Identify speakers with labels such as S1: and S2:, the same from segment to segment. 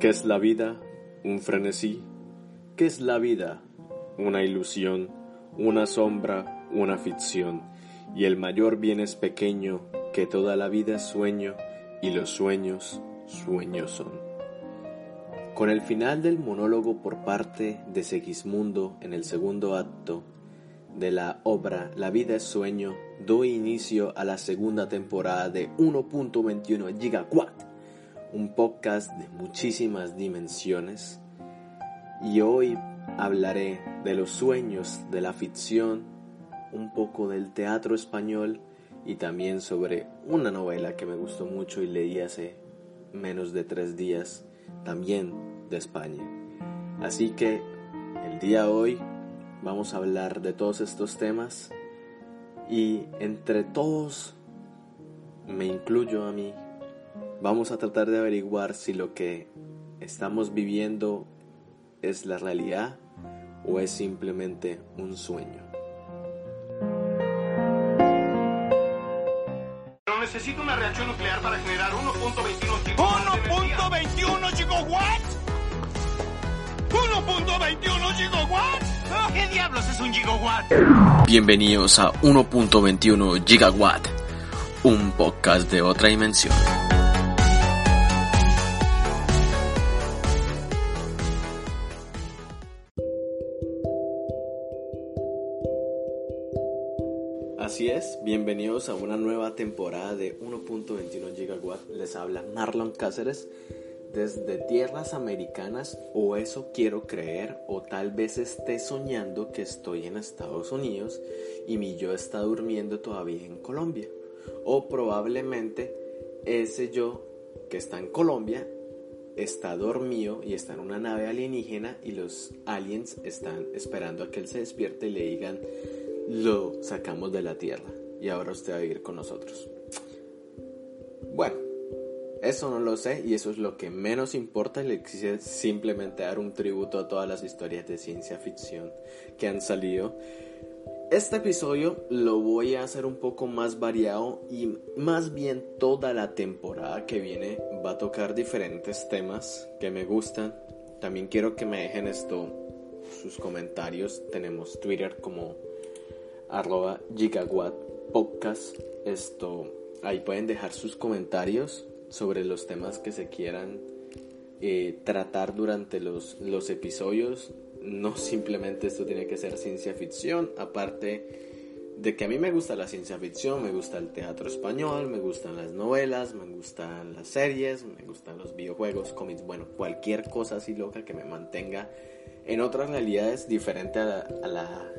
S1: ¿Qué es la vida? ¿Un frenesí? ¿Qué es la vida? Una ilusión, una sombra, una ficción. Y el mayor bien es pequeño, que toda la vida es sueño, y los sueños, sueños son. Con el final del monólogo por parte de Segismundo en el segundo acto de la obra La vida es sueño, doy inicio a la segunda temporada de 1.21 Gigawatt un podcast de muchísimas dimensiones y hoy hablaré de los sueños de la ficción, un poco del teatro español y también sobre una novela que me gustó mucho y leí hace menos de tres días, también de España. Así que el día de hoy vamos a hablar de todos estos temas y entre todos me incluyo a mí Vamos a tratar de averiguar si lo que estamos viviendo es la realidad o es simplemente un sueño.
S2: Pero necesito una reacción nuclear para generar 1.21 gigawatts.
S3: ¿1.21 gigawatts? ¿1.21 gigawatts?
S2: ¿Qué diablos es un gigawatt?
S1: Bienvenidos a 1.21 Gigawatt, un podcast de otra dimensión. Así es, bienvenidos a una nueva temporada de 1.21 Gigawatt. Les habla Marlon Cáceres desde tierras americanas o eso quiero creer o tal vez esté soñando que estoy en Estados Unidos y mi yo está durmiendo todavía en Colombia. O probablemente ese yo que está en Colombia está dormido y está en una nave alienígena y los aliens están esperando a que él se despierte y le digan lo sacamos de la tierra y ahora usted va a vivir con nosotros. Bueno, eso no lo sé y eso es lo que menos importa. Le quise simplemente dar un tributo a todas las historias de ciencia ficción que han salido. Este episodio lo voy a hacer un poco más variado y más bien toda la temporada que viene va a tocar diferentes temas que me gustan. También quiero que me dejen esto, sus comentarios. Tenemos Twitter como arroba gigawatt podcast. Esto, ahí pueden dejar sus comentarios sobre los temas que se quieran eh, tratar durante los, los episodios. No simplemente esto tiene que ser ciencia ficción, aparte de que a mí me gusta la ciencia ficción, me gusta el teatro español, me gustan las novelas, me gustan las series, me gustan los videojuegos, cómics, bueno, cualquier cosa así loca que me mantenga en otras realidades la a la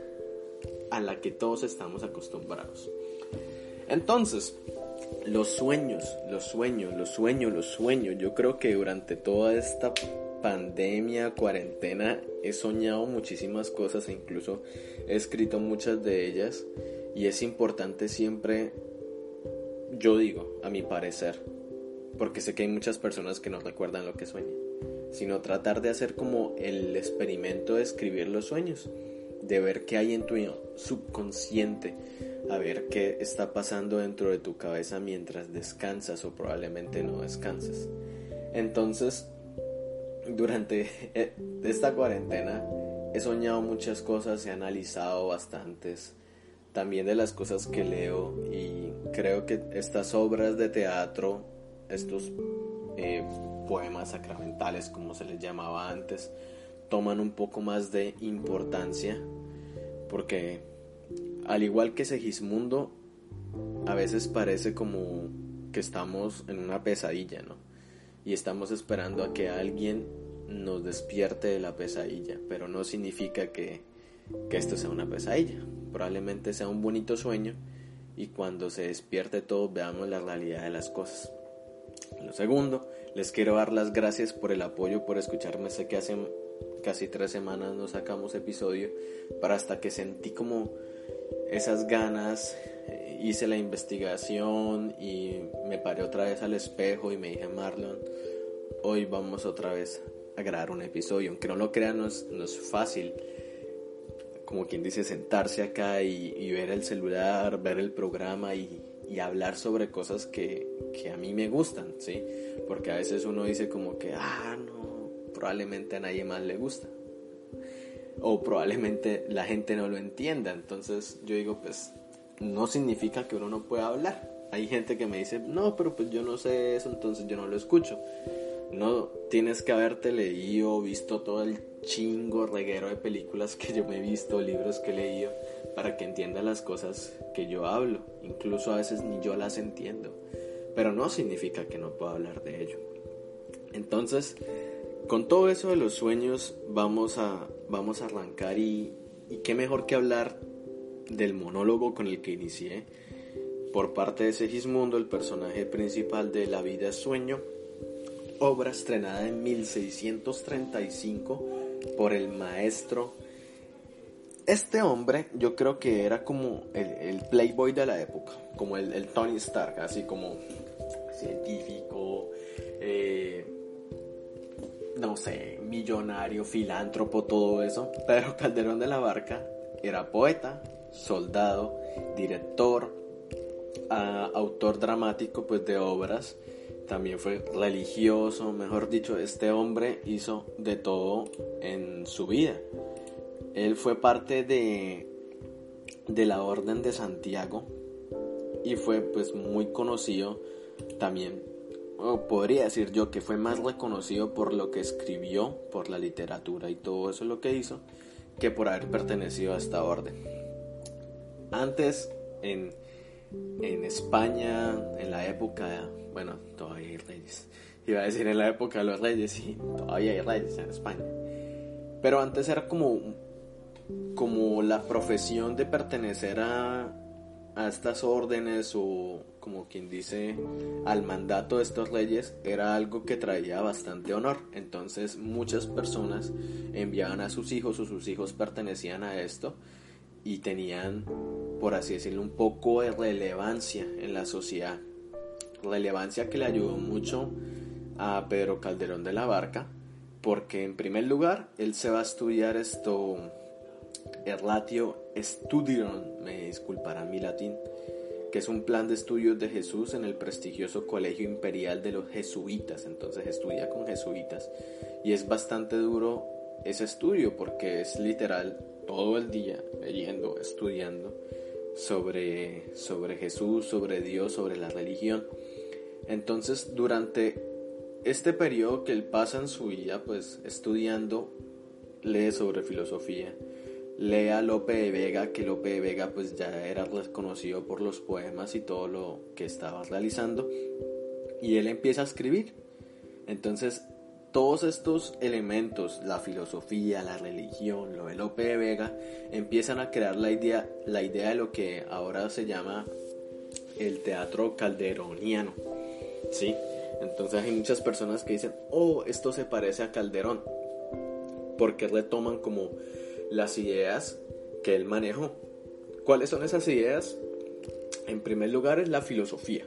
S1: que todos estamos acostumbrados. Entonces, los sueños, los sueños, los sueños, los sueños. Yo creo que durante toda esta pandemia, cuarentena, he soñado muchísimas cosas e incluso he escrito muchas de ellas. Y es importante siempre, yo digo, a mi parecer, porque sé que hay muchas personas que no recuerdan lo que sueñan, sino tratar de hacer como el experimento de escribir los sueños de ver qué hay en tu subconsciente, a ver qué está pasando dentro de tu cabeza mientras descansas o probablemente no descanses. Entonces, durante e, esta cuarentena he soñado muchas cosas, he analizado bastantes, también de las cosas que leo y creo que estas obras de teatro, estos eh, poemas sacramentales como se les llamaba antes, toman un poco más de importancia porque al igual que Segismundo, a veces parece como que estamos en una pesadilla, ¿no? Y estamos esperando a que alguien nos despierte de la pesadilla, pero no significa que, que esto sea una pesadilla. Probablemente sea un bonito sueño y cuando se despierte todo veamos la realidad de las cosas. Lo segundo, les quiero dar las gracias por el apoyo, por escucharme. Sé que hacen casi tres semanas no sacamos episodio, para hasta que sentí como esas ganas, eh, hice la investigación y me paré otra vez al espejo y me dije, Marlon, hoy vamos otra vez a grabar un episodio, aunque no lo crean, no es, fácil como quien dice, sentarse acá y, ver el celular, ver el programa y, y hablar sobre cosas que, que, a mí me gustan, ¿sí? Porque a veces uno dice como que, ah, no, probablemente a nadie más le gusta. O probablemente la gente no lo entienda. Entonces yo digo, pues no significa que uno no pueda hablar. Hay gente que me dice, no, pero pues yo no sé eso, entonces yo no lo escucho. No tienes que haberte leído, visto todo el chingo reguero de películas que yo me he visto, libros que he leído, para que entienda las cosas que yo hablo. Incluso a veces ni yo las entiendo. Pero no significa que no pueda hablar de ello. Entonces, con todo eso de los sueños, vamos a, vamos a arrancar y, qué mejor que hablar del monólogo con el que inicié por parte de Segismundo, el personaje principal de La vida es sueño, obra estrenada en 1635 por el maestro. Este hombre yo creo que era como el, playboy de la época, como el, Tony Stark, así como científico, eh, no sé, millonario, filántropo, todo eso. Pero Calderón de la Barca era poeta, soldado, director, autor dramático pues de obras, también fue religioso, mejor dicho, este hombre hizo de todo en su vida. Él fue parte de, de la Orden de Santiago y fue pues muy conocido también, podría decir yo que fue más reconocido por lo que escribió, por la literatura y todo eso lo que hizo, que por haber pertenecido a esta orden. Antes, en, en España, en la época, bueno, todavía hay reyes. Iba a decir en la época de los reyes, y todavía hay reyes en España. Pero antes era como, como la profesión de pertenecer a, a estas órdenes o como quien dice al mandato de estos reyes era algo que traía bastante honor. Entonces muchas personas enviaban a sus hijos o sus hijos pertenecían a esto y tenían, por así decirlo, un poco de relevancia en la sociedad. Relevancia que le ayudó mucho a Pedro Calderón de la Barca, porque en primer lugar él se va a estudiar esto, Erlatio Studium, me disculparán mi latín, que es un plan de estudios de Jesús en el prestigioso Colegio Imperial de los Jesuitas. Entonces estudia con jesuitas y es bastante duro ese estudio porque es literal todo el día leyendo, estudiando sobre, sobre Jesús, sobre Dios, sobre la religión. Entonces, durante este periodo que él pasa en su vida, pues estudiando, lee sobre filosofía, lee a Lope de Vega, que Lope de Vega pues ya era reconocido por los poemas y todo lo que estaba realizando, y él empieza a escribir. Entonces, todos estos elementos, la filosofía, la religión, lo de Lope de Vega, empiezan a crear la idea, la idea de lo que ahora se llama el teatro calderoniano. ¿Sí? Entonces hay muchas personas que dicen, oh, esto se parece a Calderón, porque retoman como las ideas que él manejó. ¿Cuáles son esas ideas? En primer lugar es la filosofía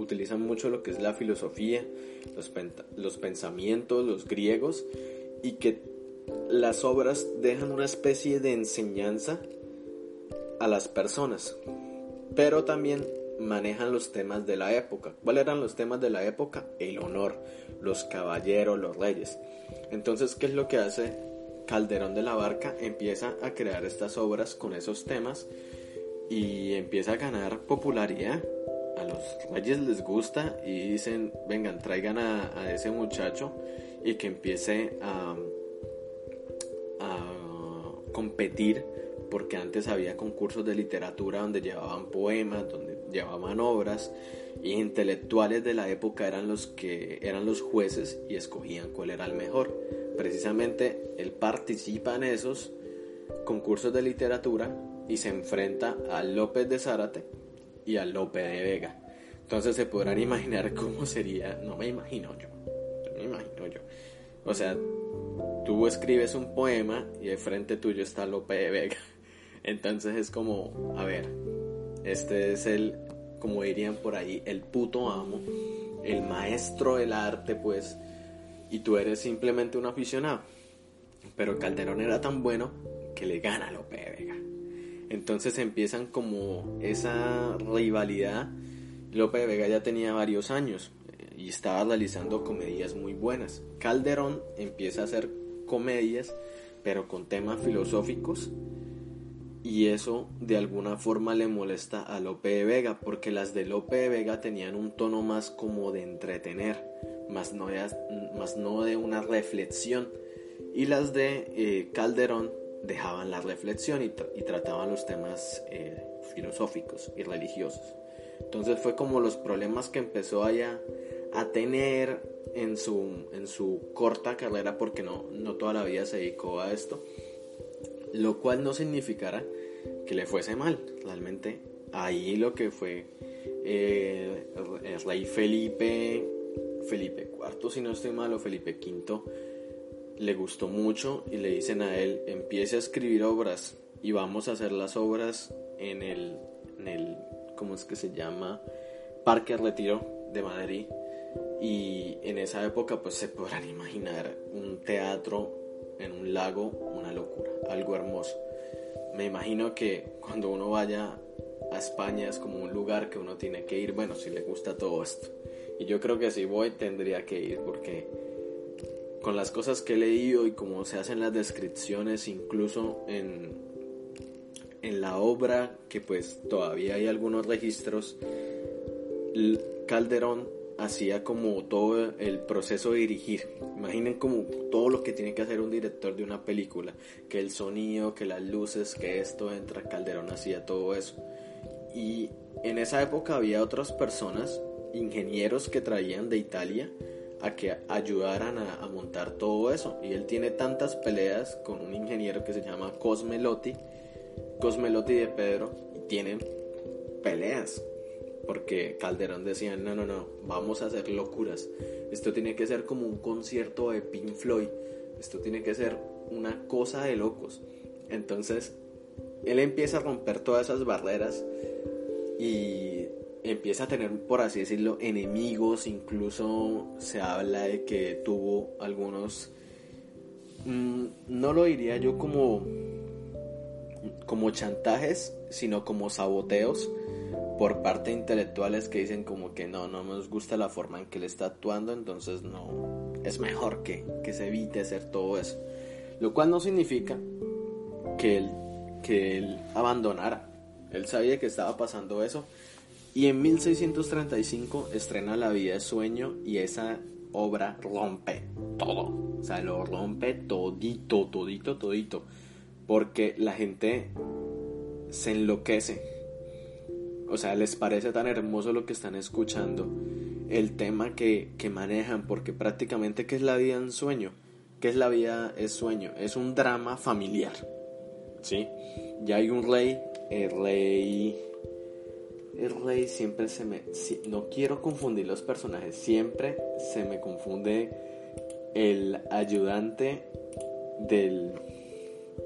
S1: utilizan mucho lo que es la filosofía, los, los pensamientos, los griegos, y que las obras dejan una especie de enseñanza a las personas, pero también manejan los temas de la época. ¿Cuáles eran los temas de la época? El honor, los caballeros, los reyes. Entonces, ¿qué es lo que hace Calderón de la Barca? Empieza a crear estas obras con esos temas y empieza a ganar popularidad a los reyes les gusta y dicen, vengan, traigan a, ese muchacho y que empiece a, a competir, porque antes había concursos de literatura donde llevaban poemas, donde llevaban obras, y intelectuales de la época eran los que eran los jueces y escogían cuál era el mejor. Precisamente él participa en esos concursos de literatura y se enfrenta a López de Zárate, y a Lope de Vega. Entonces se podrán imaginar cómo sería, no me imagino yo, no me imagino yo. O sea, tú escribes un poema y de frente tuyo está Lope de Vega. Entonces es como, a ver, este es el, como dirían por ahí, el puto amo, el maestro del arte, pues, y tú eres simplemente un aficionado. Pero Calderón era tan bueno que le gana a Lope de Vega. Entonces empiezan como esa rivalidad. Lope de Vega ya tenía varios años, y estaba realizando comedias muy buenas. Calderón empieza a hacer comedias, pero con temas filosóficos, y eso de alguna forma le molesta a Lope de Vega, porque las de Lope de Vega tenían un tono más como de entretener, más no de, más no de una reflexión, y las de eh, Calderón dejaban la reflexión y, trataban los temas eh, filosóficos y religiosos. Entonces fue como los problemas que empezó allá a tener en su, en su corta carrera, porque no, no toda la vida se dedicó a esto, lo cual no significará que le fuese mal. Realmente ahí lo que fue eh, el rey Felipe, Felipe IV, si no estoy mal, o Felipe V, le gustó mucho y le dicen a él, empiece a escribir obras y vamos a hacer las obras en el, en el ¿cómo es que se llama? Parque Retiro de Madrid. Y en esa época pues se podrán imaginar un teatro en un lago, una locura, algo hermoso. Me imagino que cuando uno vaya a España es como un lugar que uno tiene que ir, bueno, si le gusta todo esto. Y yo creo que si voy tendría que ir porque con las cosas que he leído y como se hacen las descripciones, incluso en, en la obra, que pues todavía hay algunos registros, Calderón hacía como todo el proceso de dirigir. Imaginen como todo lo que tiene que hacer un director de una película, que el sonido, que las luces, que esto entra, Calderón hacía todo eso. Y en esa época había otras personas, ingenieros que traían de Italia, a que ayudaran a, montar todo eso. Y él tiene tantas peleas con un ingeniero que se llama Cosmelotti, Cosmelotti de Pedro, y tienen peleas. Porque Calderón decía, no, no, no, vamos a hacer locuras. Esto tiene que ser como un concierto de Pink Floyd. Esto tiene que ser una cosa de locos. Entonces, él empieza a romper todas esas barreras y empieza a tener, por así decirlo, enemigos, incluso se habla de que tuvo algunos, mm, no lo diría yo como, como chantajes, sino como saboteos por parte de intelectuales que dicen como que no, no nos gusta la forma en que él está actuando, entonces no, es mejor que, que se evite hacer todo eso. Lo cual no significa que él, que él abandonara. Él sabía que estaba pasando eso, y en 1635 estrena La vida de sueño y esa obra rompe todo. O sea, lo rompe todito, todito, todito. Porque la gente se enloquece. O sea, les parece tan hermoso lo que están escuchando. El tema que, que manejan. Porque prácticamente, ¿qué es la vida en sueño? ¿Qué es la vida es sueño? Es un drama familiar. ¿Sí? Ya hay un rey, el rey el rey siempre se me... no quiero confundir los personajes, siempre se me confunde el ayudante del,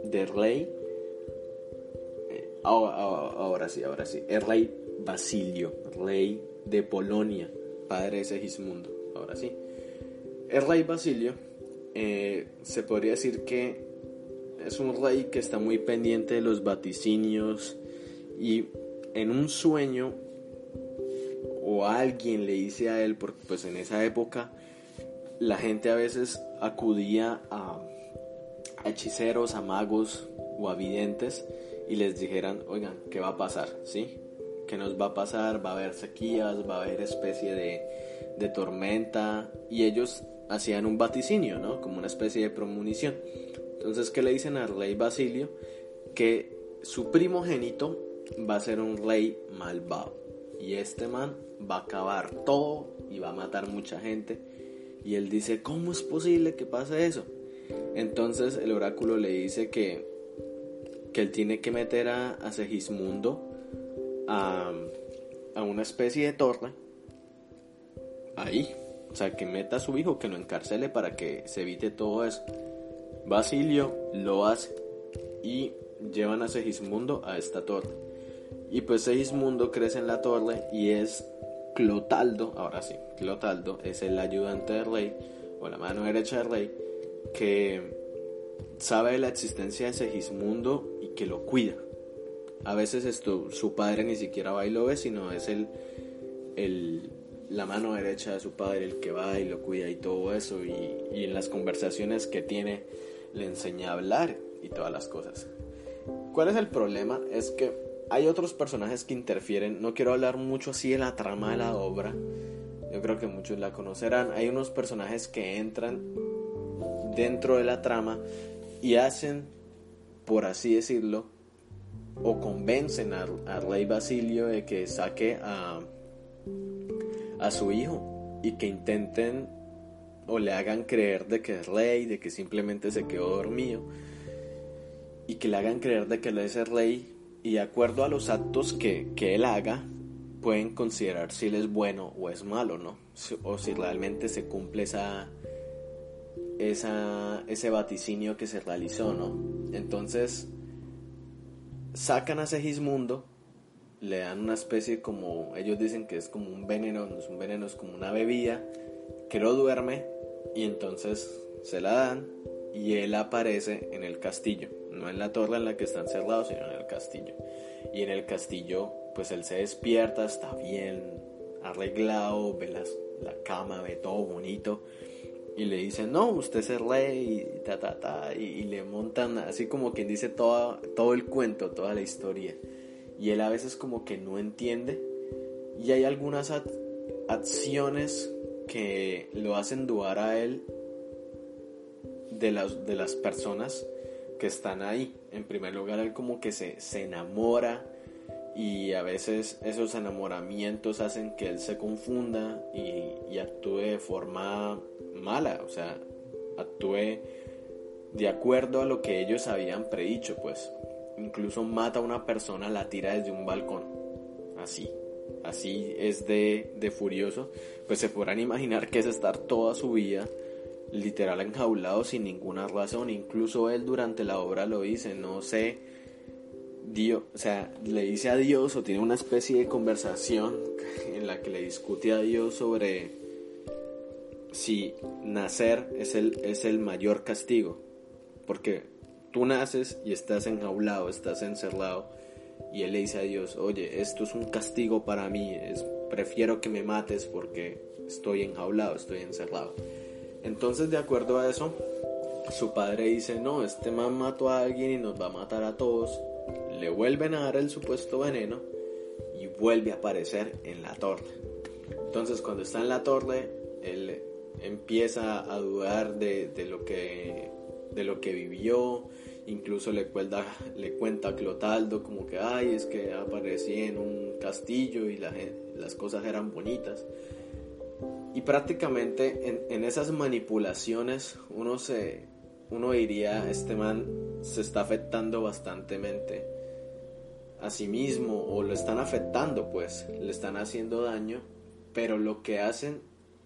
S1: del rey. Ahora, sí, ahora sí. El rey Basilio, rey de Polonia, padre de Segismundo. Ahora sí. El rey Basilio eh, se podría decir que es un rey que está muy pendiente de los vaticinios y en un sueño o alguien le dice a él, porque pues en esa época la gente a veces acudía a, hechiceros, a magos o a videntes y les dijeran, oigan, ¿qué va a pasar? ¿Sí? ¿Qué nos va a pasar? Va a haber sequías, va a haber especie de, de tormenta y ellos hacían un vaticinio, ¿no? Como una especie de premonición. Entonces, ¿qué le dicen al rey Basilio? Que su primogénito va a ser un rey malvado. Y este man va a acabar todo y va a matar mucha gente. Y él dice, ¿cómo es posible que pase eso? Entonces el oráculo le dice que, que él tiene que meter a, Segismundo a, a una especie de torre. Ahí. O sea, que meta a su hijo, que lo encarcele para que se evite todo eso. Basilio lo hace y llevan a Segismundo a esta torre. Y pues Segismundo crece en la torre y es Clotaldo, ahora sí, Clotaldo es el ayudante del rey o la mano derecha del rey que sabe de la existencia de Segismundo que lo cuida. A veces esto, su padre ni siquiera va y lo ve, sino es el, el, la mano derecha de su padre, el que va y lo cuida y todo eso, y, y en las conversaciones que tiene le enseña a hablar y todas las cosas. ¿Cuál es el problema? Es que hay otros personajes que interfieren, no quiero hablar mucho así de la trama de la obra, yo creo que muchos la conocerán, hay unos personajes que entran dentro de la trama y hacen, por así decirlo, o convencen al rey Basilio de que saque a, a su hijo y que intenten o le hagan creer de que es rey, de que simplemente se quedó dormido y que le hagan creer de que él es rey y de acuerdo a los actos que, que él haga pueden considerar si él es bueno o es malo, ¿no? O si realmente se cumple esa, esa, ese vaticinio que se realizó, ¿no? Entonces, sacan a Segismundo, le dan una especie como, ellos dicen que es como un veneno, no es un veneno, es como una bebida, que lo duerme y entonces se la dan y él aparece en el castillo, no en la torre en la que están cerrados, sino en el castillo. Y en el castillo, pues él se despierta, está bien arreglado, ve las, la cama, ve todo bonito y le dicen, no, usted es rey, y ta, ta, ta, y, le montan así como quien dice todo, todo el cuento, toda la historia. Y él a veces como que no entiende. Y hay algunas acciones que lo hacen dudar a él de las, de las personas que están ahí. En primer lugar, él como que se, se enamora y a veces esos enamoramientos hacen que él se confunda y, actúe de forma mala, o sea, actúe de acuerdo a lo que ellos habían predicho, pues. Incluso mata a una persona, la tira desde un balcón, así, así es de, de furioso, pues se podrán imaginar que es estar toda su vida literal enjaulado sin ninguna razón, incluso él durante la obra lo dice, no sé, Dios, o sea, le dice a Dios o tiene una especie de conversación en la que le discute a Dios sobre si nacer es el, es el mayor castigo. Porque tú naces y estás enjaulado, estás encerrado. Y él le dice a Dios, oye, esto es un castigo para mí, es, prefiero que me mates porque estoy enjaulado, estoy encerrado. Entonces, de acuerdo a eso, su padre dice, no, este man mató a alguien y nos va a matar a todos le vuelven a dar el supuesto veneno y vuelve a aparecer en la torre. Entonces cuando está en la torre, él empieza a dudar de, lo, que, de lo que vivió, incluso le cuenta, le cuenta a Clotaldo como que, ay, es que aparecí en un castillo y las cosas eran bonitas. Y prácticamente en, en esas manipulaciones uno se, uno diría, este man se está afectando bastantemente a sí mismo o lo están afectando, pues, le están haciendo daño, pero lo que hacen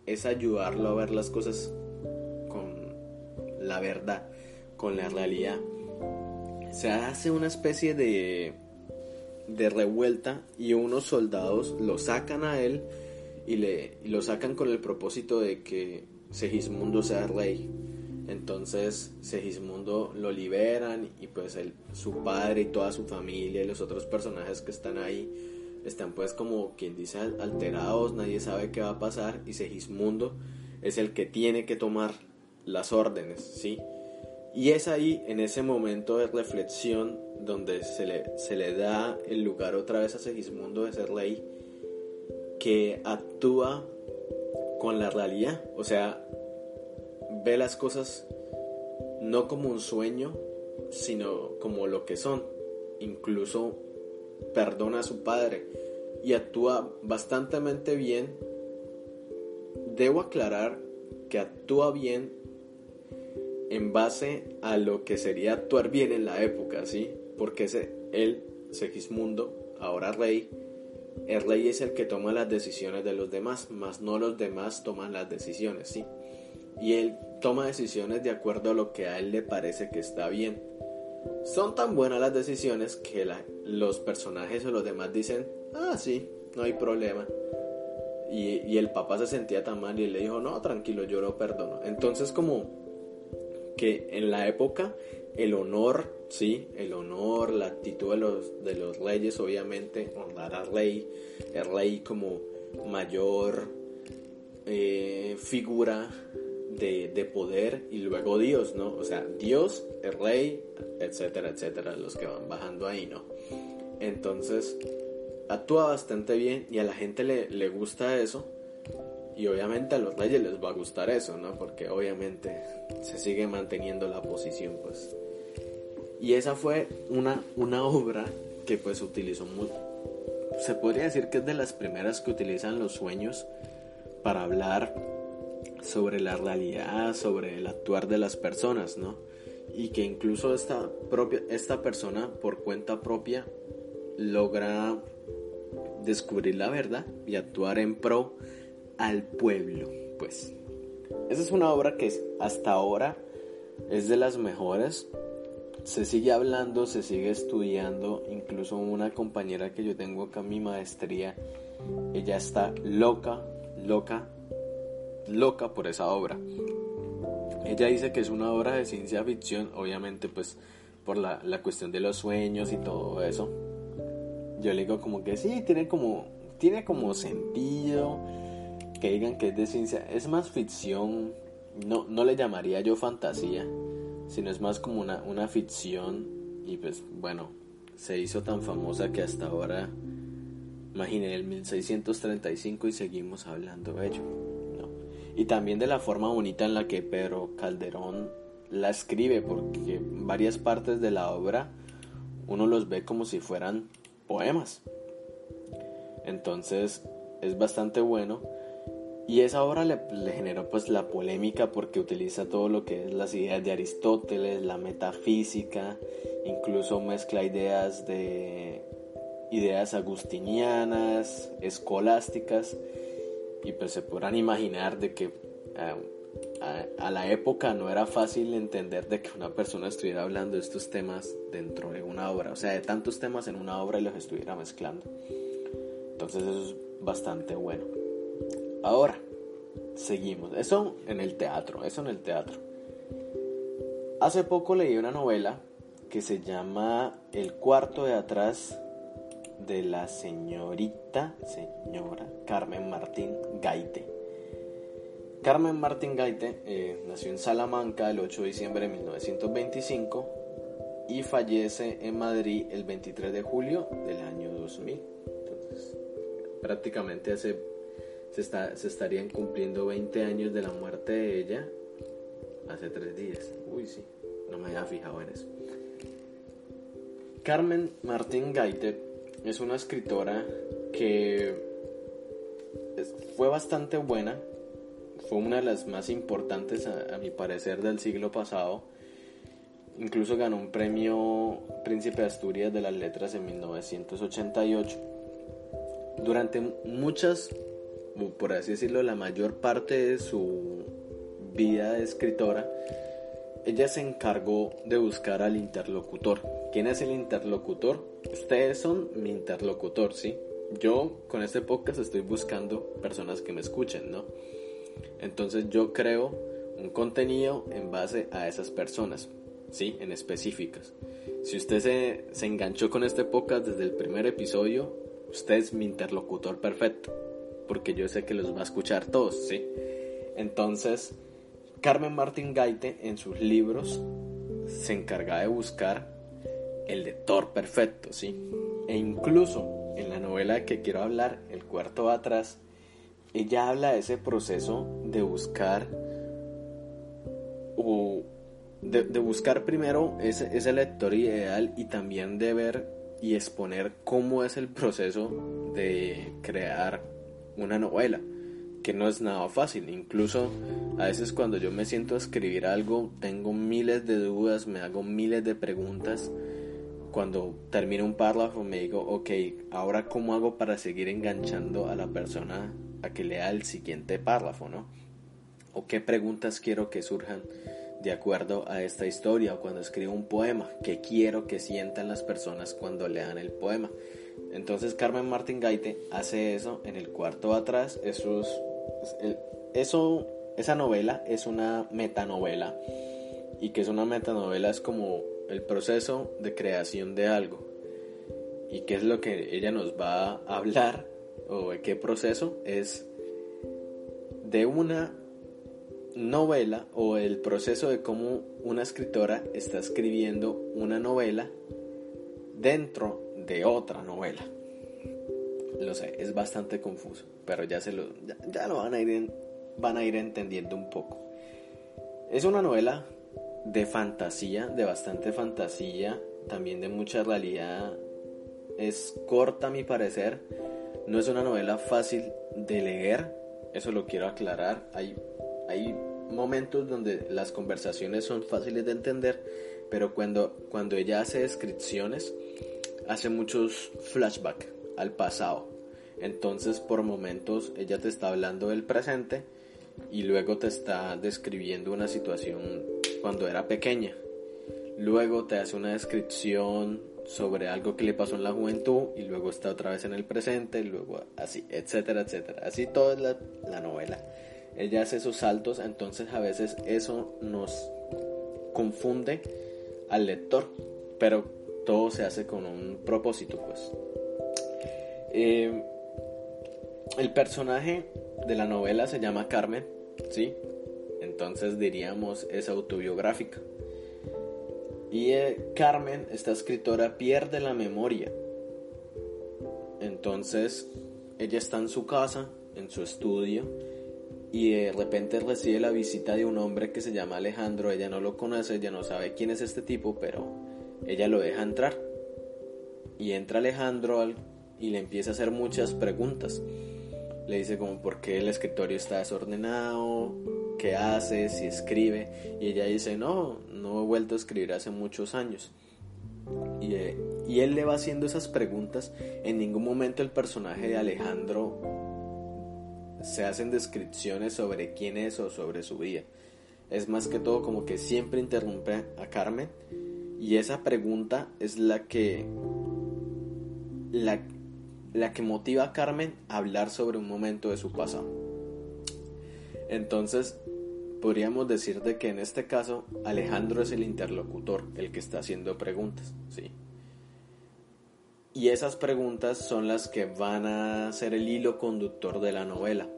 S1: es ayudarlo a ver las cosas con la verdad, con la realidad. Se hace una especie de de revuelta y unos soldados lo sacan a él y, le, y lo sacan con el propósito de que Segismundo sea rey entonces Segismundo lo liberan y pues su padre y toda su familia y los otros personajes que están ahí están pues como quien dice alterados, nadie sabe qué va a pasar y Segismundo es el que tiene que tomar las órdenes, ¿sí? Y es ahí, en ese momento de reflexión, donde se le, se le da el lugar otra vez a Segismundo de ser rey, que actúa con la realidad. O sea, ve las cosas no como un sueño, sino como lo que son. Incluso perdona a su padre y actúa bastante bien. Debo aclarar que actúa bien en base a lo que sería actuar bien en la época, ¿sí? Porque ese, él, Segismundo, ahora rey, el rey es el que toma las decisiones de los demás, más no los demás toman las decisiones, ¿sí? Y él toma decisiones de acuerdo a lo que a él le parece que está bien. Son tan buenas las decisiones que los personajes o los demás dicen, ah, sí, no hay problema. Y, el papá se sentía tan mal y le dijo, no, tranquilo, yo lo perdono. Entonces como que en la época el honor, sí, el honor, la actitud de los, de los reyes, obviamente, honrar al rey, el rey como mayor eh, figura de, de, poder y luego Dios, ¿no? O sea, Dios, el rey, etcétera, etcétera, los que van bajando ahí, ¿no? Entonces, actúa bastante bien y a la gente le, le gusta eso. Y obviamente a los reyes les va a gustar eso, ¿no? Porque obviamente se sigue manteniendo la posición, pues. Y esa fue una, una obra que pues utilizó muy... Se podría decir que es de las primeras que utilizan los sueños para hablar sobre la realidad, sobre el actuar de las personas, ¿no? Y que incluso esta, propia, esta persona por cuenta propia logra descubrir la verdad y actuar en pro al pueblo, pues. Esa es una obra que hasta ahora es de las mejores. Se sigue hablando, se sigue estudiando. Incluso una compañera que yo tengo acá mi maestría, ella está loca, loca, loca por esa obra. Ella dice que es una obra de ciencia ficción, obviamente pues por la, la cuestión de los sueños y todo eso. Yo le digo como que sí, tiene como, tiene como sentido que digan que es de ciencia. Es más ficción, no, no le llamaría yo fantasía, sino es más como una, una ficción. Y pues bueno, se hizo tan famosa que hasta ahora, imaginen el 1635 y seguimos hablando de ello. Y también de la forma bonita en la que Pedro Calderón la escribe, porque varias partes de la obra uno los ve como si fueran poemas. Entonces es bastante bueno. Y esa obra le, le, generó pues la polémica porque utiliza todo lo que es las ideas de Aristóteles, la metafísica, incluso mezcla ideas de ideas agustinianas, escolásticas, y pues se podrán imaginar de que uh, a, a, la época no era fácil entender de que una persona estuviera hablando de estos temas dentro de una obra, o sea, de tantos temas en una obra y los estuviera mezclando. Entonces eso es bastante bueno. Ahora, seguimos. Eso en el teatro, eso en el teatro. Hace poco leí una novela que se llama El cuarto de atrás de la señorita, señora Carmen Martín Gaite. Carmen Martín Gaite eh, nació en Salamanca el 8 de diciembre de 1925 y fallece en Madrid el 23 de julio del año 2000. Entonces, prácticamente hace, se, está, se estarían cumpliendo 20 años de la muerte de ella hace tres días. Uy, sí, no me había fijado en eso. Carmen Martín Gaite es una escritora que fue bastante buena, fue una de las más importantes a, mi parecer del siglo pasado Incluso ganó un premio Príncipe de Asturias de las Letras en 1988. Durante muchas, por así decirlo, la mayor parte de su vida de escritora, ella se encargó de buscar al interlocutor. ¿Quién es el interlocutor? Ustedes son mi interlocutor, ¿sí? Yo con este podcast estoy buscando personas que me escuchen, ¿no? Entonces yo creo un contenido en base a esas personas. ¿sí? En específicas. Si usted se, se enganchó con este podcast desde el primer episodio, usted es mi interlocutor perfecto, porque yo sé que los va a escuchar todos, ¿sí? Entonces, Carmen Martín Gaite en sus libros se encarga de buscar el lector perfecto, ¿sí? E incluso en la novela que quiero hablar, El cuarto va atrás, ella habla de ese proceso de buscar o de, buscar primero ese, ese lector ideal y también de ver y exponer cómo es el proceso de crear una novela, que no es nada fácil. Incluso a veces cuando yo me siento a escribir algo, tengo miles de dudas, me hago miles de preguntas. Cuando termino un párrafo me digo, ok, ahora cómo hago para seguir enganchando a la persona a que lea el siguiente párrafo, ¿no? O qué preguntas quiero que surjan de acuerdo a esta historia o cuando escribo un poema, que quiero que sientan las personas cuando lean el poema. Entonces Carmen Martín Gaite hace eso en el cuarto atrás, eso, eso, esa novela es una metanovela y que es una metanovela es como el proceso de creación de algo y qué es lo que ella nos va a hablar o de qué proceso es de una novela o el proceso de cómo una escritora está escribiendo una novela dentro de otra novela. Lo sé, es bastante confuso, pero ya se lo ya, lo van a ir van a ir entendiendo un poco. Es una novela de fantasía, de bastante fantasía, también de mucha realidad. Es corta a mi parecer. No es una novela fácil de leer, eso lo quiero aclarar. Hay, hay momentos donde las conversaciones son fáciles de entender, pero cuando, cuando ella hace descripciones, hace muchos flashbacks al pasado. Entonces, por momentos, ella te está hablando del presente y luego te está describiendo una situación cuando era pequeña. Luego te hace una descripción sobre algo que le pasó en la juventud y luego está otra vez en el presente, luego así, etcétera, etcétera. Así toda la, la novela. Ella hace esos saltos, entonces a veces eso nos confunde al lector, pero todo se hace con un propósito, pues. Eh, el personaje de la novela se llama Carmen, ¿sí? Entonces diríamos es autobiográfica. Y eh, Carmen, esta escritora, pierde la memoria. Entonces ella está en su casa, en su estudio, y de repente recibe la visita de un hombre que se llama Alejandro. Ella no lo conoce, ella no sabe quién es este tipo, pero ella lo deja entrar. Y entra Alejandro y le empieza a hacer muchas preguntas. Le dice como por qué el escritorio está desordenado, qué hace, si escribe. Y ella dice, no, no he vuelto a escribir hace muchos años. Y, eh, y él le va haciendo esas preguntas. En ningún momento el personaje de Alejandro se hacen descripciones sobre quién es o sobre su vida. Es más que todo como que siempre interrumpe a Carmen y esa pregunta es la que la, la que motiva a Carmen a hablar sobre un momento de su pasado. Entonces, podríamos decir de que en este caso Alejandro es el interlocutor, el que está haciendo preguntas, ¿sí? Y esas preguntas son las que van a ser el hilo conductor de la novela.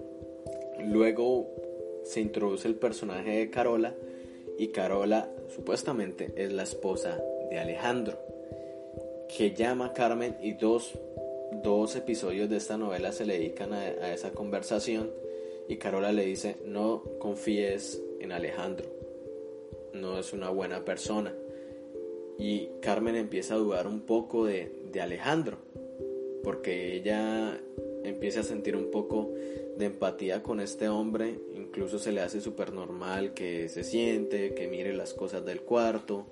S1: Luego se introduce el personaje de Carola y Carola supuestamente es la esposa de Alejandro, que llama a Carmen y dos, dos episodios de esta novela se le dedican a, a esa conversación y Carola le dice no confíes en Alejandro, no es una buena persona. Y Carmen empieza a dudar un poco de, de Alejandro, porque ella empieza a sentir un poco de empatía con este hombre, incluso se le hace súper normal que se siente, que mire las cosas del cuarto,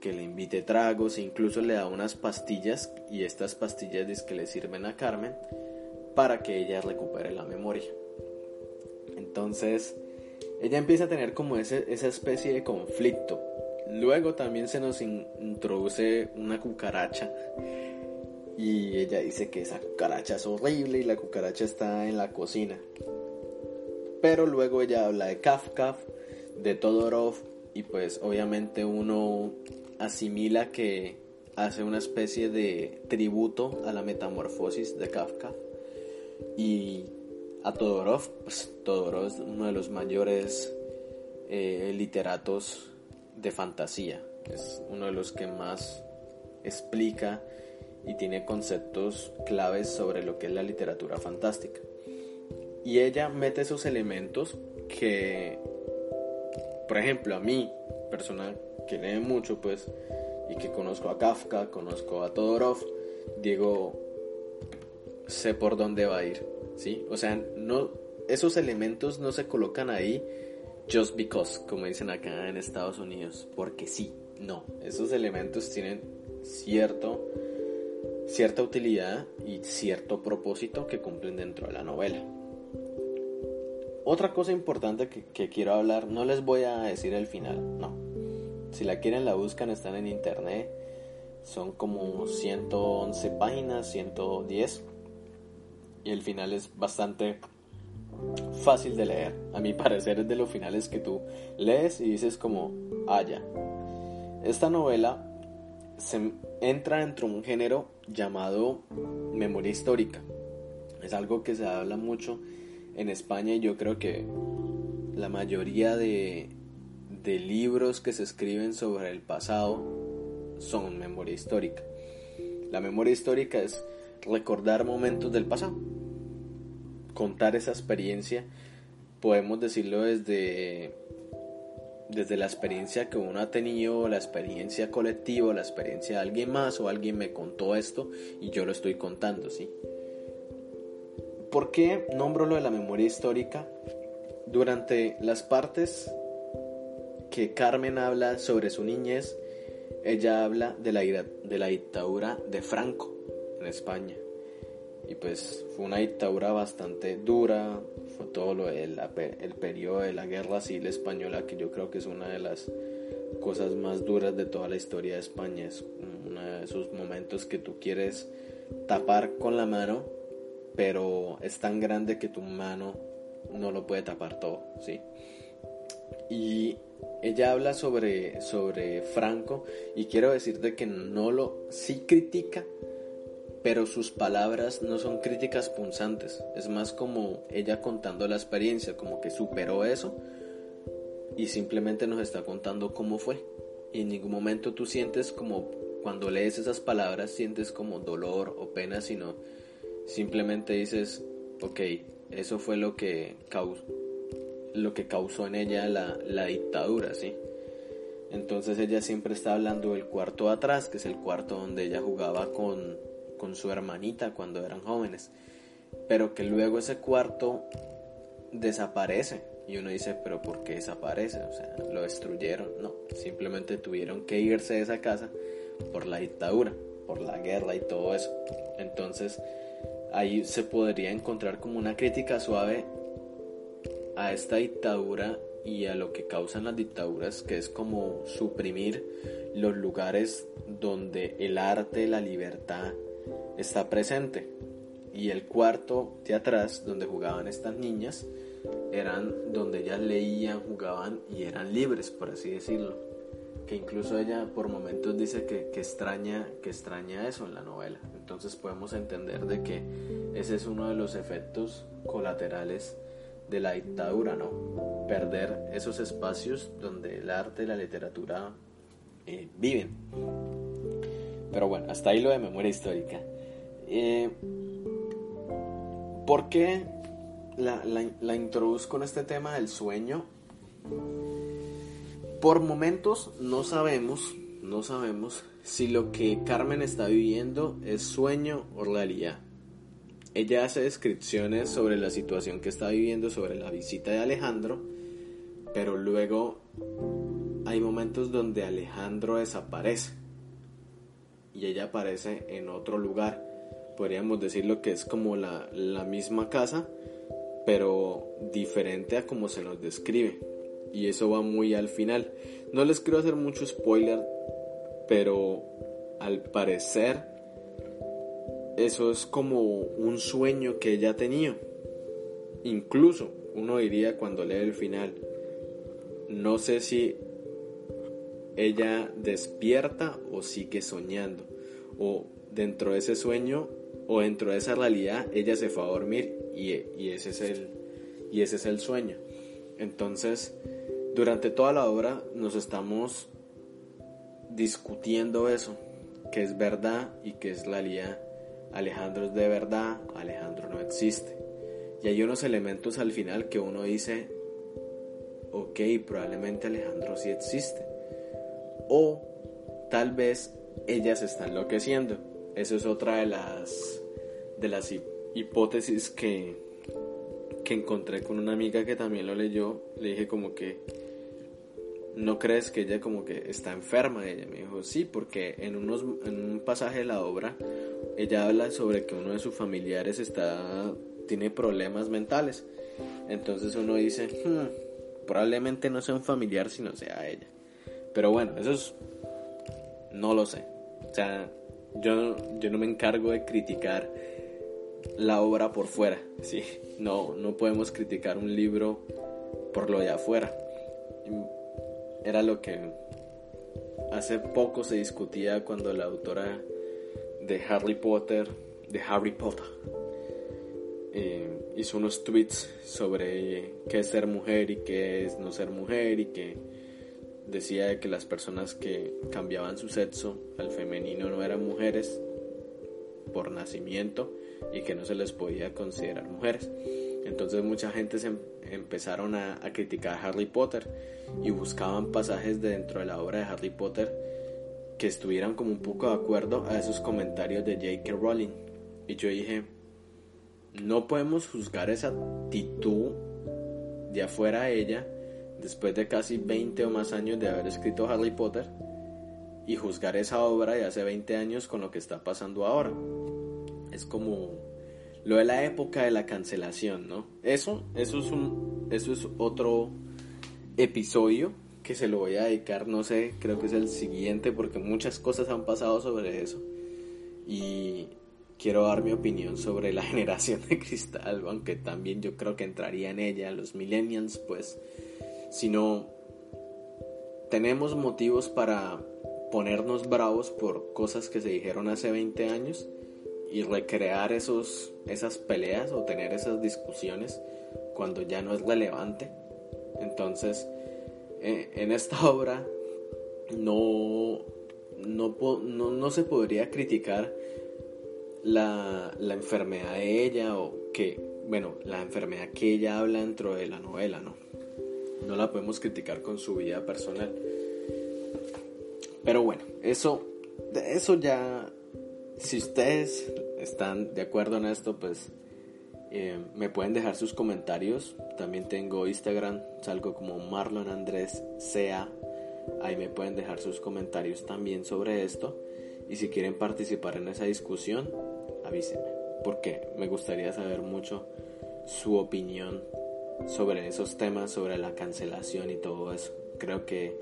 S1: que le invite tragos, incluso le da unas pastillas y estas pastillas que le sirven a Carmen para que ella recupere la memoria. Entonces, ella empieza a tener como ese, esa especie de conflicto. Luego también se nos introduce una cucaracha. Y ella dice que esa cucaracha es horrible y la cucaracha está en la cocina. Pero luego ella habla de Kafka, de Todorov y pues obviamente uno asimila que hace una especie de tributo a la metamorfosis de Kafka. Y a Todorov, pues Todorov es uno de los mayores eh, literatos de fantasía. Es uno de los que más explica y tiene conceptos claves sobre lo que es la literatura fantástica. Y ella mete esos elementos que, por ejemplo, a mí, persona que lee mucho, pues, y que conozco a Kafka, conozco a Todorov, digo, sé por dónde va a ir, ¿sí? O sea, no, esos elementos no se colocan ahí just because, como dicen acá en Estados Unidos, porque sí, no, esos elementos tienen cierto, cierta utilidad y cierto propósito que cumplen dentro de la novela. Otra cosa importante que, que quiero hablar, no les voy a decir el final, no. Si la quieren la buscan, están en internet. Son como 111 páginas, 110. Y el final es bastante fácil de leer. A mi parecer es de los finales que tú lees y dices como, ah, ya. Esta novela se entra dentro de un género llamado memoria histórica. Es algo que se habla mucho en España y yo creo que la mayoría de, de libros que se escriben sobre el pasado son memoria histórica. La memoria histórica es recordar momentos del pasado, contar esa experiencia, podemos decirlo desde, desde la experiencia que uno ha tenido, la experiencia colectiva, la experiencia de alguien más o alguien me contó esto y yo lo estoy contando, ¿sí? ¿Por qué nombro lo de la memoria histórica? Durante las partes que Carmen habla sobre su niñez, ella habla de la, de la dictadura de Franco en España. Y pues fue una dictadura bastante dura, fue todo lo el periodo de la guerra civil española, que yo creo que es una de las cosas más duras de toda la historia de España. Es uno de esos momentos que tú quieres tapar con la mano, pero es tan grande que tu mano no lo puede tapar todo, ¿sí? Y ella habla sobre, sobre Franco y quiero decirte que no lo, sí critica, pero sus palabras no son críticas punzantes, es más como ella contando la experiencia, como que superó eso y simplemente nos está contando cómo fue. Y en ningún momento tú sientes como cuando lees esas palabras sientes como dolor o pena, sino simplemente dices, ok, eso fue lo que causó lo que causó en ella la, la dictadura, ¿sí? Entonces ella siempre está hablando del cuarto de atrás, que es el cuarto donde ella jugaba con, con su hermanita cuando eran jóvenes. Pero que luego ese cuarto desaparece. Y uno dice, pero ¿por qué desaparece? O sea, lo destruyeron. No, simplemente tuvieron que irse de esa casa por la dictadura, por la guerra y todo eso. Entonces ahí se podría encontrar como una crítica suave a esta dictadura y a lo que causan las dictaduras, que es como suprimir los lugares donde el arte, la libertad está presente. Y el cuarto de atrás, donde jugaban estas niñas, eran donde ellas leían, jugaban y eran libres, por así decirlo. Que incluso ella por momentos dice que, que, extraña, que extraña eso en la novela. Entonces podemos entender de que ese es uno de los efectos colaterales de la dictadura, ¿no? Perder esos espacios donde el arte y la literatura eh, viven. Pero bueno, hasta ahí lo de memoria histórica. Eh, ¿Por qué la, la, introduzco en este tema del sueño? Por momentos no sabemos, no sabemos si lo que Carmen está viviendo es sueño o realidad. Ella hace descripciones sobre la situación que está viviendo, sobre la visita de Alejandro, pero luego hay momentos donde Alejandro desaparece y ella aparece en otro lugar. Podríamos decirlo que es como la, la misma casa, pero diferente a como se nos describe. Y eso va muy al final. No les quiero hacer mucho spoiler, pero al parecer eso es como un sueño que ella tenía. Incluso uno diría cuando lee el final, no sé si ella despierta o sigue soñando, o dentro de ese sueño o dentro de esa realidad ella se fue a dormir y, y, ese, es el, y ese es el sueño. Entonces, durante toda la obra nos estamos discutiendo eso, que es verdad y que es realidad Alejandro es de verdad, Alejandro no existe. Y hay unos elementos al final que uno dice, ok, probablemente Alejandro sí existe. O tal vez ella se está enloqueciendo. Eso es otra de las, de las hipótesis que, que encontré con una amiga que también lo leyó. Le dije como que, ¿no crees que ella como que está enferma? Ella me dijo, sí, porque en, unos, en un pasaje de la obra ella habla sobre que uno de sus familiares está, tiene problemas mentales. Entonces uno dice, hmm, probablemente no sea un familiar, sino sea ella. Pero bueno, eso es, no lo sé. O sea, yo, yo no me encargo de criticar la obra por fuera, ¿sí? No, no podemos criticar un libro por lo de afuera. Era lo que hace poco se discutía cuando la autora de Harry Potter, de Harry Potter, eh, hizo unos tweets sobre qué es ser mujer y qué es no ser mujer y que decía que las personas que cambiaban su sexo al femenino no eran mujeres por nacimiento y que no se les podía considerar mujeres. Entonces mucha gente se em-, empezaron a, criticar a Harry Potter y buscaban pasajes dentro de la obra de Harry Potter que estuvieran como un poco de acuerdo a esos comentarios de J.K. Rowling. Y yo dije, no podemos juzgar esa actitud de afuera a ella después de casi 20 o más años de haber escrito Harry Potter y juzgar esa obra de hace 20 años con lo que está pasando ahora. Es como lo de la época de la cancelación, ¿no? Eso, eso es un, eso es otro episodio que se lo voy a dedicar, no sé, creo que es el siguiente porque muchas cosas han pasado sobre eso. Y quiero dar mi opinión sobre la generación de cristal, aunque también yo creo que entraría en ella, los millennials, pues, si no tenemos motivos para ponernos bravos por cosas que se dijeron hace 20 años y recrear esos, esas peleas o tener esas discusiones cuando ya no es relevante. Entonces, eh, en esta obra no, no, no, no se podría criticar la, la, enfermedad de ella o que, bueno, la enfermedad que ella habla dentro de la novela, ¿no? No la podemos criticar con su vida personal. Pero bueno, eso, eso ya, si ustedes están de acuerdo en esto, pues eh, me pueden dejar sus comentarios. También tengo Instagram, salgo como Marlon Andrés CA. Ahí me pueden dejar sus comentarios también sobre esto. Y si quieren participar en esa discusión, avísenme. Porque me gustaría saber mucho su opinión sobre esos temas, sobre la cancelación y todo eso. Creo que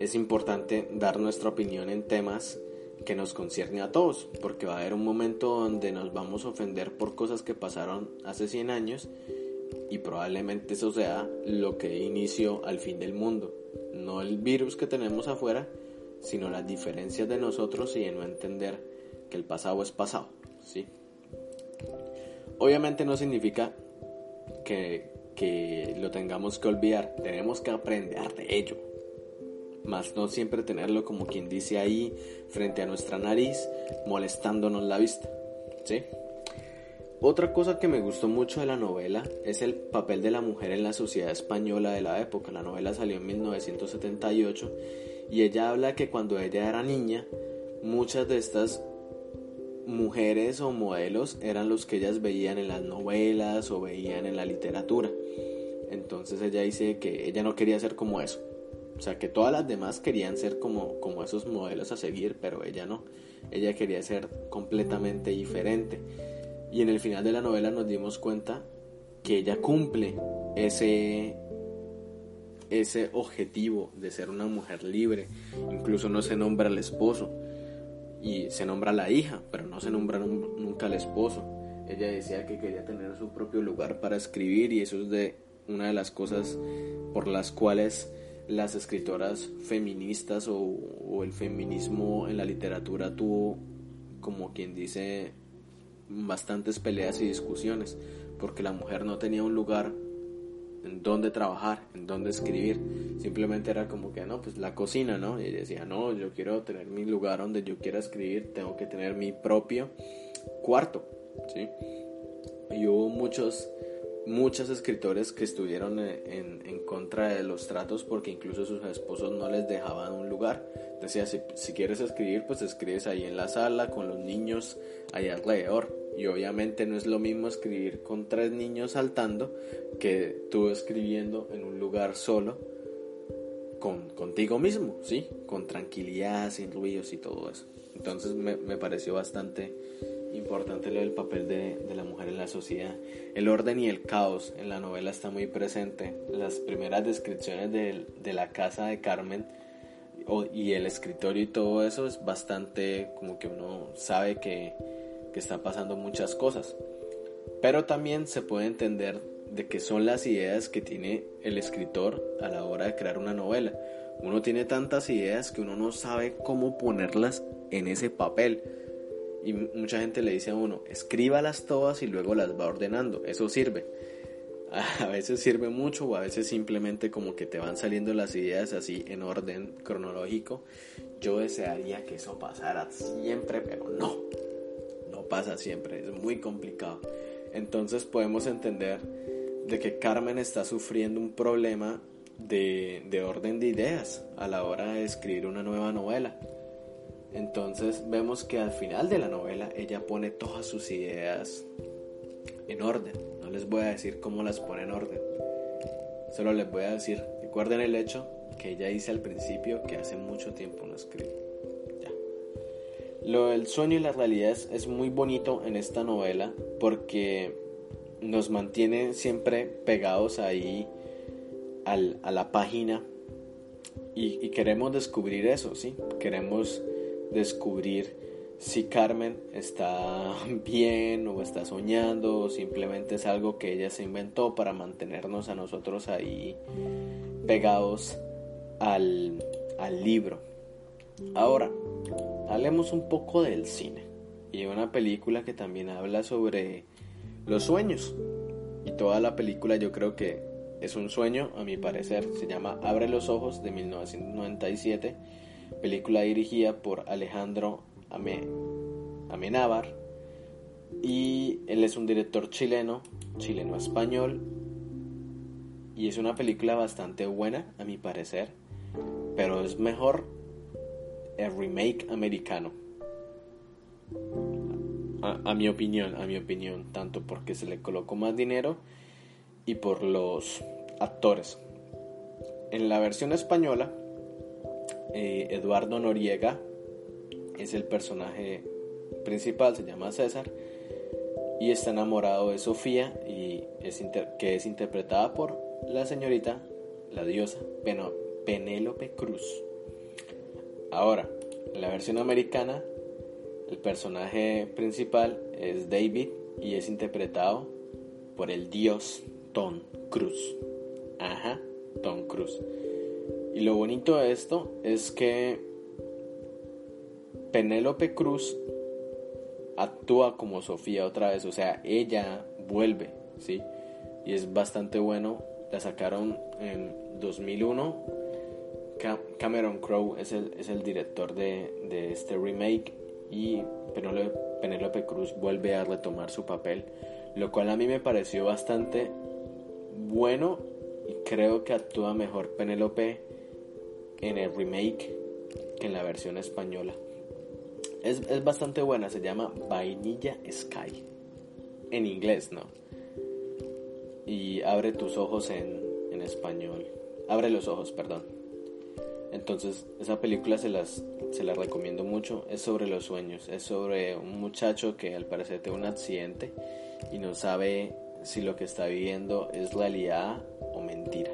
S1: es importante dar nuestra opinión en temas que nos concierne a todos, porque va a haber un momento donde nos vamos a ofender por cosas que pasaron hace 100 años y probablemente eso sea lo que inició al fin del mundo. No el virus que tenemos afuera, sino las diferencias de nosotros y de no entender que el pasado es pasado, ¿sí? Obviamente no significa que, lo tengamos que olvidar, tenemos que aprender de ello, más no siempre tenerlo como quien dice ahí frente a nuestra nariz, molestándonos la vista. ¿sí? Otra cosa que me gustó mucho de la novela es el papel de la mujer en la sociedad española de la época. La novela salió en 1978 y ella habla que cuando ella era niña, muchas de estas mujeres o modelos eran los que ellas veían en las novelas o veían en la literatura. Entonces ella dice que ella no quería ser como eso. O sea, que todas las demás querían ser como, como esos modelos a seguir, pero ella no. Ella quería ser completamente diferente. Y en el final de la novela nos dimos cuenta que ella cumple ese, ese objetivo de ser una mujer libre. Incluso no se nombra al esposo y se nombra la hija, pero no se nombra nunca al esposo. Ella decía que quería tener su propio lugar para escribir y eso es de una de las cosas por las cuales las escritoras feministas o, el feminismo en la literatura tuvo, como quien dice, bastantes peleas y discusiones, porque la mujer no tenía un lugar en donde trabajar, en donde escribir, simplemente era como que, no, pues la cocina, ¿no? Y decía, no, yo quiero tener mi lugar donde yo quiera escribir, tengo que tener mi propio cuarto, ¿sí? Y hubo muchos muchos escritores que estuvieron en, en, contra de los tratos porque incluso sus esposos no les dejaban un lugar. Decía, si, si, quieres escribir, pues escribes ahí en la sala con los niños ahí alrededor. Y obviamente no es lo mismo escribir con tres niños saltando que tú escribiendo en un lugar solo con, contigo mismo, ¿sí? Con tranquilidad, sin ruidos y todo eso. Entonces me, me pareció bastante importante lo del papel de, la mujer en la sociedad. El orden y el caos en la novela está muy presente. Las primeras descripciones de, la casa de Carmen y el escritorio y todo eso es bastante como que uno sabe que, que está pasando muchas cosas. Pero también se puede entender de que son las ideas que tiene el escritor a la hora de crear una novela. Uno tiene tantas ideas que uno no sabe cómo ponerlas en ese papel Y mucha gente le dice a uno, escríbalas todas y luego las va ordenando. Eso sirve. A veces sirve mucho o a veces simplemente como que te van saliendo las ideas así en orden cronológico. Yo desearía que eso pasara siempre, pero no. Pasa siempre, es muy complicado. Entonces podemos entender de que Carmen está sufriendo un problema de, de orden de ideas a la hora de escribir una nueva novela. Entonces vemos que al final de la novela ella pone todas sus ideas en orden. No les voy a decir cómo las pone en orden. Solo les voy a decir, recuerden el hecho que ella dice al principio que hace mucho tiempo no escribe. Lo del sueño y la realidad es, muy bonito en esta novela porque nos mantiene siempre pegados ahí a la página y, y, queremos descubrir eso, ¿sí? Queremos descubrir si Carmen está bien o está soñando o simplemente es algo que ella se inventó para mantenernos a nosotros ahí pegados al, al libro. Ahora, hablemos un poco del cine y una película que también habla sobre los sueños. Y toda la película yo creo que es un sueño, a mi parecer. Se llama Abre los Ojos de 1997 película dirigida por Alejandro Amenábar y él es un director chileno, chileno-español y es una película bastante buena a mi parecer, pero es mejor remake americano. A, a, mi opinión, a mi opinión, tanto porque se le colocó más dinero y por los actores. En la versión española eh, Eduardo Noriega es el personaje principal, se llama César, y está enamorado de Sofía, y es que es interpretada por la señorita, la diosa Penélope Cruz. Ahora, en la versión americana, el personaje principal es David y es interpretado por el dios Tom Cruise. Ajá, Tom Cruise. Y lo bonito de esto es que Penélope Cruz actúa como Sofía otra vez, o sea, ella vuelve, ¿sí? Y es bastante bueno. La sacaron en 2001. Cameron Crowe es el, es el director de, de este remake y Penélope Cruz vuelve a retomar su papel, lo cual a mí me pareció bastante bueno y creo que actúa mejor Penélope en el remake que en la versión española. Es, bastante buena, se llama Vainilla Sky. En inglés, ¿no? Y abre tus ojos en, en español. Abre los ojos, perdón. Entonces, esa película se las, se la recomiendo mucho. Es sobre los sueños. Es sobre un muchacho que al parecer tiene un accidente y no sabe si lo que está viviendo es realidad o mentira.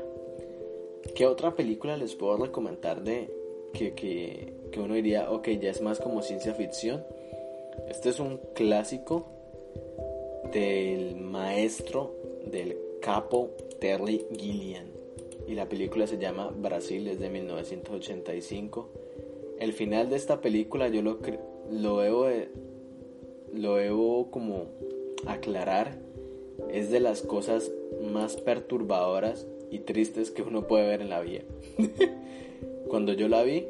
S1: ¿Qué otra película les puedo recomendar de que, que, que uno diría, ok, ya es más como ciencia ficción? Este es un clásico del maestro del capo Terry Gilliam y la película se llama Brasil, es de 1985. El final de esta película yo lo, lo debo, lo debo como aclarar, es de las cosas más perturbadoras y tristes que uno puede ver en la vida. Cuando yo la vi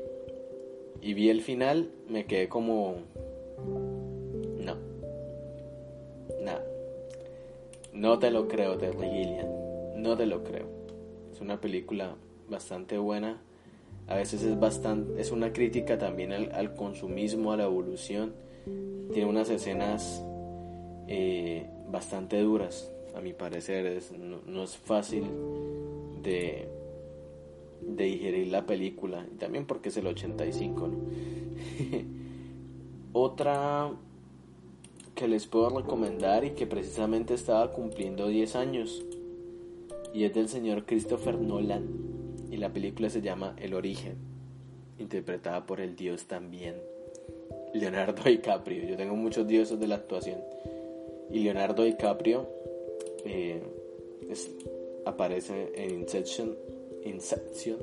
S1: y vi el final, me quedé como... No. Nada. No te lo creo, Terry Gilliam. No te lo creo. Es una película bastante buena. A veces es bastante, es una crítica también al, consumismo, a la evolución. Tiene unas escenas eh, bastante duras, a mi parecer. No es fácil de, digerir la película. También porque es el 85, Otra que les puedo recomendar y que precisamente estaba cumpliendo 10 años. Y es del señor Christopher Nolan. Y la película se llama El origen. Interpretada por el dios también. Leonardo DiCaprio. Yo tengo muchos dioses de la actuación. Y Leonardo DiCaprio eh, aparece en Inception, Inception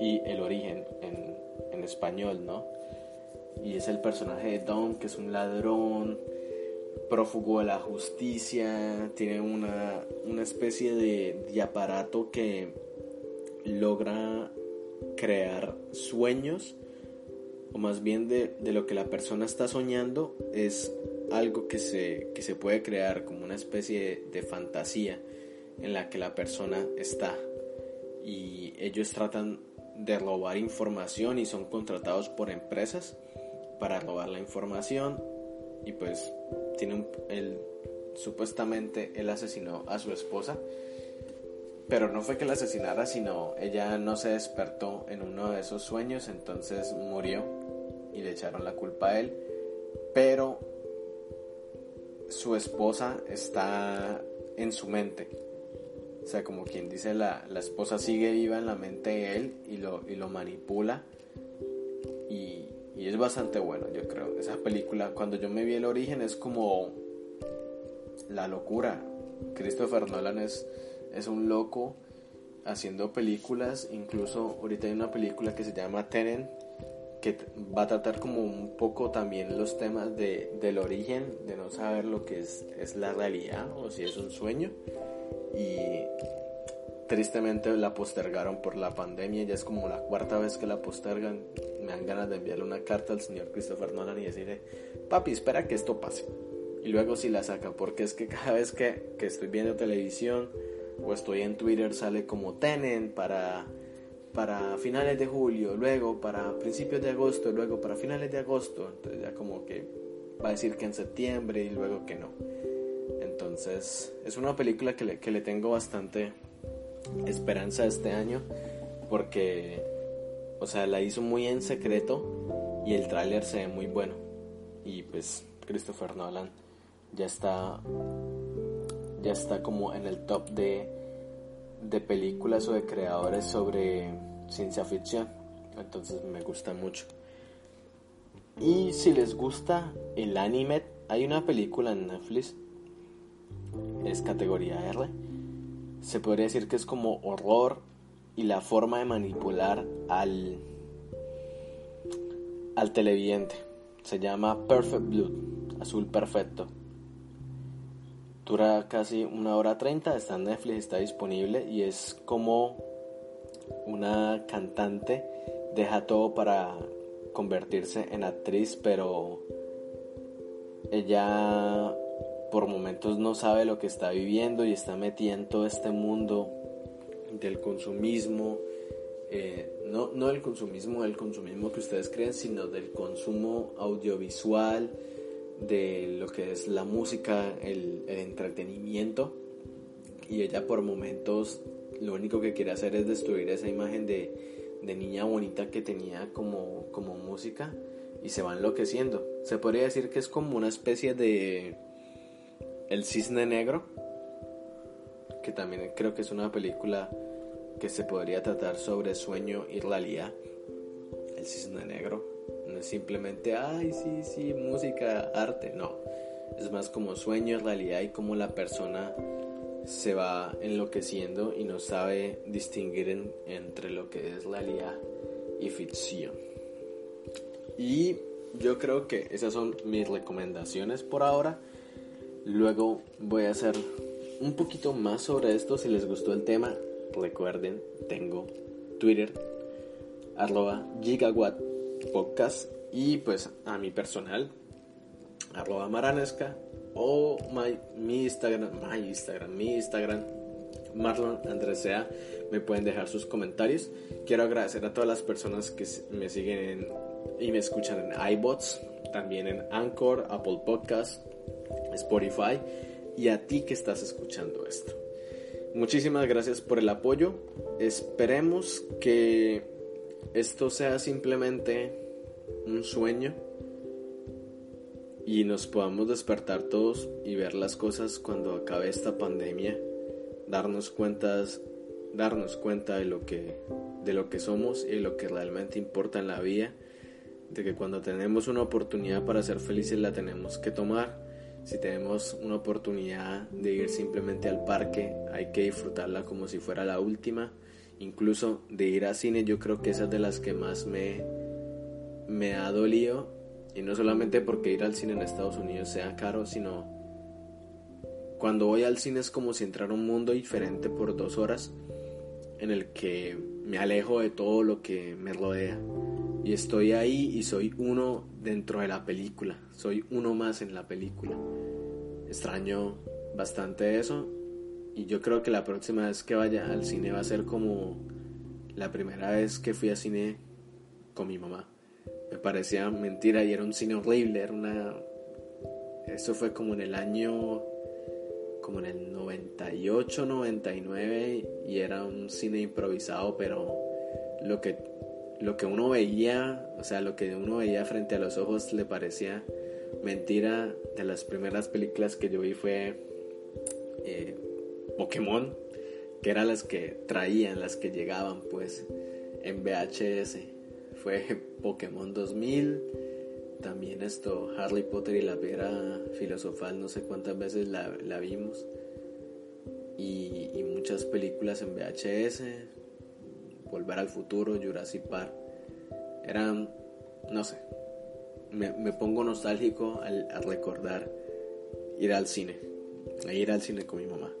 S1: y El origen en, en español, ¿no? y es el personaje de Don, que es un ladrón, prófugo de la justicia, tiene una, una especie de, aparato que logra crear sueños, o más bien de, de, lo que la persona está soñando, es algo que se, que se puede crear como una especie de, de fantasía en la que la persona está. Y ellos tratan de robar información y son contratados por empresas para robar la información y pues tiene un, supuestamente él asesinó a su esposa pero no fue que la asesinara sino ella no se despertó en uno de esos sueños entonces murió y le echaron la culpa a él. Pero su esposa está en su mente. O sea como quien dice la, la esposa sigue viva en la mente de él y lo, y lo manipula. Y y es bastante bueno, yo creo. Esa película, cuando yo me vi el origen, es como la locura. Christopher Nolan es, un loco haciendo películas. Incluso ahorita hay una película que se llama Tenen, que va a tratar como un poco también los temas de, del origen, de no saber lo que es, es la realidad o si es un sueño. Y tristemente la postergaron por la pandemia, ya es como la cuarta vez que la postergan. Me dan ganas de enviarle una carta al señor Christopher Nolan y decirle, papi, espera que esto pase. Y luego si la saca, porque es que cada vez que, que estoy viendo televisión o estoy en Twitter sale como Tenen para, para finales de julio, luego para principios de agosto, luego para finales de agosto. Entonces ya como que va a decir que en septiembre y luego que no. Entonces es una película que le, que le tengo bastante esperanza este año porque, o sea, la hizo muy en secreto y el tráiler se ve muy bueno. Y pues Christopher Nolan ya está ya está como en el top de, de películas o de creadores sobre ciencia ficción. Entonces me gusta mucho. Y si les gusta el anime, hay una película en Netflix, es categoría R, se podría decir que es como horror y la forma de manipular al, al televidente. Se llama Perfect Blood, azul perfecto. Dura casi una hora treinta, está en Netflix, está disponible y es como una cantante deja todo para convertirse en actriz, pero ella por momentos no sabe lo que está viviendo y está metida en todo este mundo del consumismo, eh, no, no del consumismo, del consumismo que ustedes creen, sino del consumo audiovisual, de lo que es la música, el, el entretenimiento. Y ella por momentos lo único que quiere hacer es destruir esa imagen de, de niña bonita que tenía como, como música y se va enloqueciendo. Se podría decir que es como una especie de el Cisne Negro, que también creo que es una película que se podría tratar sobre sueño y realidad. El Cisne Negro no es simplemente, ay, sí, sí, música, arte, no. Es más como sueño, realidad y cómo la persona se va enloqueciendo y no sabe distinguir entre lo que es realidad y ficción. Y yo creo que esas son mis recomendaciones por ahora. Luego voy a hacer un poquito más sobre esto. Si les gustó el tema, recuerden, tengo Twitter, arroba gigawatt podcast y pues a mi personal, arroba maranesca o mi Instagram, mi Instagram, mi Instagram, Marlon Andresea, me pueden dejar sus comentarios. Quiero agradecer a todas las personas que me siguen y me escuchan en iBots, también en Anchor, Apple Podcasts Spotify y a ti que estás escuchando esto. Muchísimas gracias por el apoyo. Esperemos que esto sea simplemente un sueño y nos podamos despertar todos y ver las cosas cuando acabe esta pandemia, darnos cuentas, darnos cuenta de lo que de lo que somos y lo que realmente importa en la vida, de que cuando tenemos una oportunidad para ser felices la tenemos que tomar si tenemos una oportunidad de ir simplemente al parque, hay que disfrutarla como si fuera la última. Incluso de ir a cine, yo creo que esa es de las que más me, me ha dolido Y no solamente porque ir al cine en Estados Unidos sea caro, sino cuando voy al cine es como si entrara un mundo diferente por dos horas en el que me alejo de todo lo que me rodea. Y estoy ahí y soy uno dentro de la película. Soy uno más en la película. Extraño bastante eso. Y yo creo que la próxima vez que vaya al cine va a ser como la primera vez que fui al cine con mi mamá. Me parecía mentira y era un cine horrible. Era una. Eso fue como en el año como en el 98, 99 y era un cine improvisado, pero lo que, lo que uno veía, o sea, lo que uno veía frente a los ojos le parecía mentira. De las primeras películas que yo vi fue eh, Pokémon, que eran las que traían, las que llegaban pues en VHS. Fue Pokémon 2000 también esto, Harry Potter y la piedra filosofal, no sé cuántas veces la, vimos. Y, muchas películas en VHS, Volver al futuro, Jurassic Park. Eran, no sé, me, pongo nostálgico al, recordar ir al cine, a ir al cine con mi mamá.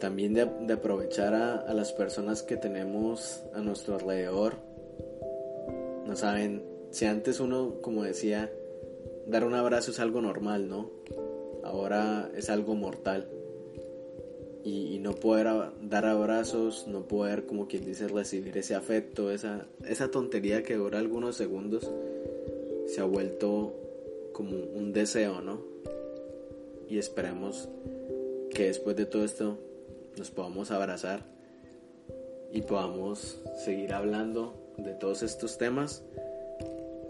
S1: También de, aprovechar a, a las personas que tenemos a nuestro alrededor. No saben si antes uno, como decía, dar un abrazo es algo normal, ¿no? Ahora es algo mortal. Y, no poder dar abrazos, no poder, como quien dice, recibir ese afecto, esa, esa tontería que dura algunos segundos, se ha vuelto como un deseo, ¿no? Y esperemos que después de todo esto nos podamos abrazar y podamos seguir hablando de todos estos temas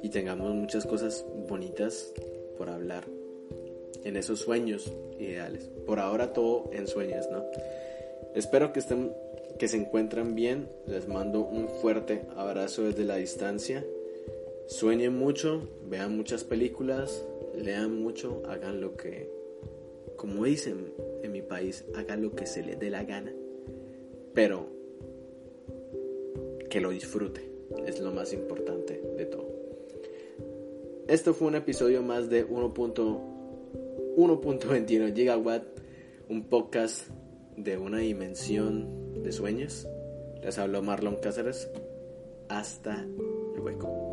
S1: y tengamos muchas cosas bonitas por hablar en esos sueños ideales. Por ahora todo en sueños, ¿no? Espero que estén que se encuentran bien. Les mando un fuerte abrazo desde la distancia. Sueñen mucho, vean muchas películas, lean mucho, hagan lo que como dicen en mi país, hagan lo que se les dé la gana. Pero que lo disfrute, es lo más importante de todo. Esto fue un episodio más de 1.21 gigawatt, un podcast de una dimensión de sueños. Les habló Marlon Cáceres. Hasta luego.